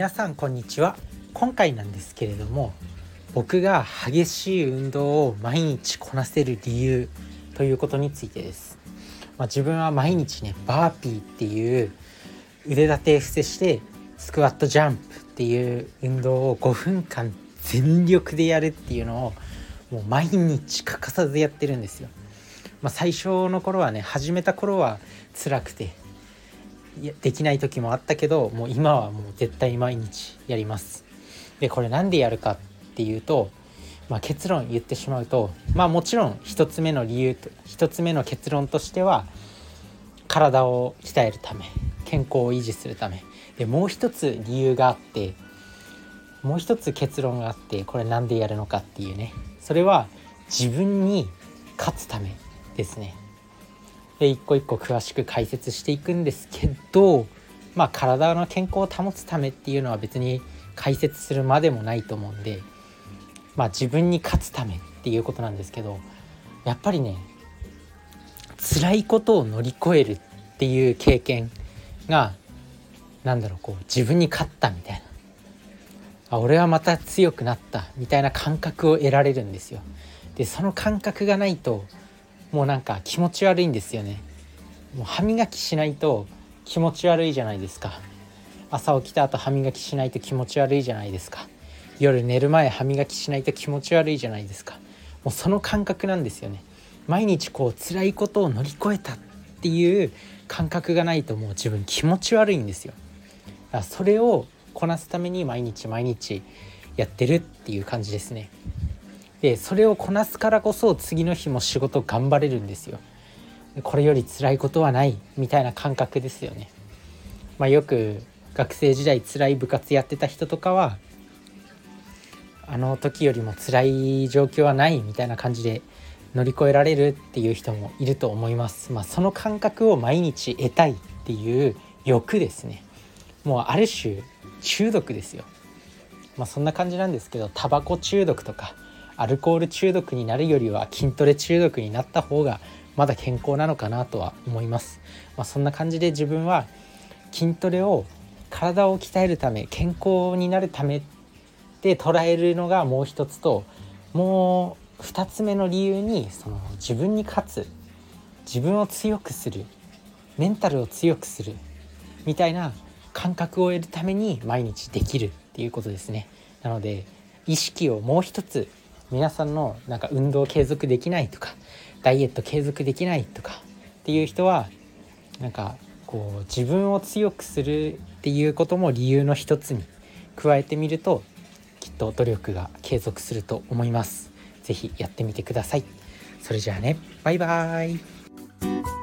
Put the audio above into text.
皆さんこんにちは今回なんですけれども僕が激しい運動を毎日こなせる理由ということについてです、まあ、自分は毎日ねバーピーっていう腕立て伏せしてスクワットジャンプっていう運動を5分間全力でやるっていうのをもう毎日欠かさずやってるんですよ。まあ、最初の頃はね始めた頃は辛くてできない時もあったけどもう今はもう絶対毎日やります。でこれなんでやるかっていうと、まあ、結論言ってしまうとまあもちろん1つ目の理由と1つ目の結論としては体を鍛えるため健康を維持するためでもう一つ理由があってもう一つ結論があってこれなんでやるのかっていうねそれは自分に勝つためですね。一個一個詳しく解説していくんですけどまあ体の健康を保つためっていうのは別に解説するまでもないと思うんでまあ自分に勝つためっていうことなんですけどやっぱりね辛いことを乗り越えるっていう経験が何だろうこう自分に勝ったみたいなあ俺はまた強くなったみたいな感覚を得られるんですよ。でその感覚がないともうなんか気持ち悪いんですよね。もう歯磨きしないと気持ち悪いじゃないですか。朝起きた後歯磨きしないと気持ち悪いじゃないですか。夜寝る前歯磨きしないと気持ち悪いじゃないですか。もうその感覚なんですよね。毎日こう辛いことを乗り越えたっていう感覚がないともう自分気持ち悪いんですよ。だからそれをこなすために毎日毎日やってるっていう感じですね。でそれをこなすからこそ次の日も仕事頑張れるんですよこれより辛いことはないみたいな感覚ですよねまあ、よく学生時代辛い部活やってた人とかはあの時よりも辛い状況はないみたいな感じで乗り越えられるっていう人もいると思います。まあ、その感覚を毎日得たいっていう欲ですね。もうある種中毒ですよ。まあ、そんな感じなんですけどタバコ中毒とかアルコール中毒になるよりは筋トレ中毒になった方がまだ健康なのかなとは思います。まあ、そんな感じで自分は筋トレを体を鍛えるため健康になるためで捉えるのがもう一つともう2つ目の理由にその自分に勝つ自分を強くするメンタルを強くするみたいな感覚を得るために毎日できるっていうことですね。なので意識をもう一つ皆さんのなんか運動継続できないとかダイエット継続できないとかっていう人はなんかこう自分を強くするっていうことも理由の一つに加えてみるときっと努力が継続すると思います。是非やってみてください。それじゃあねバイバーイ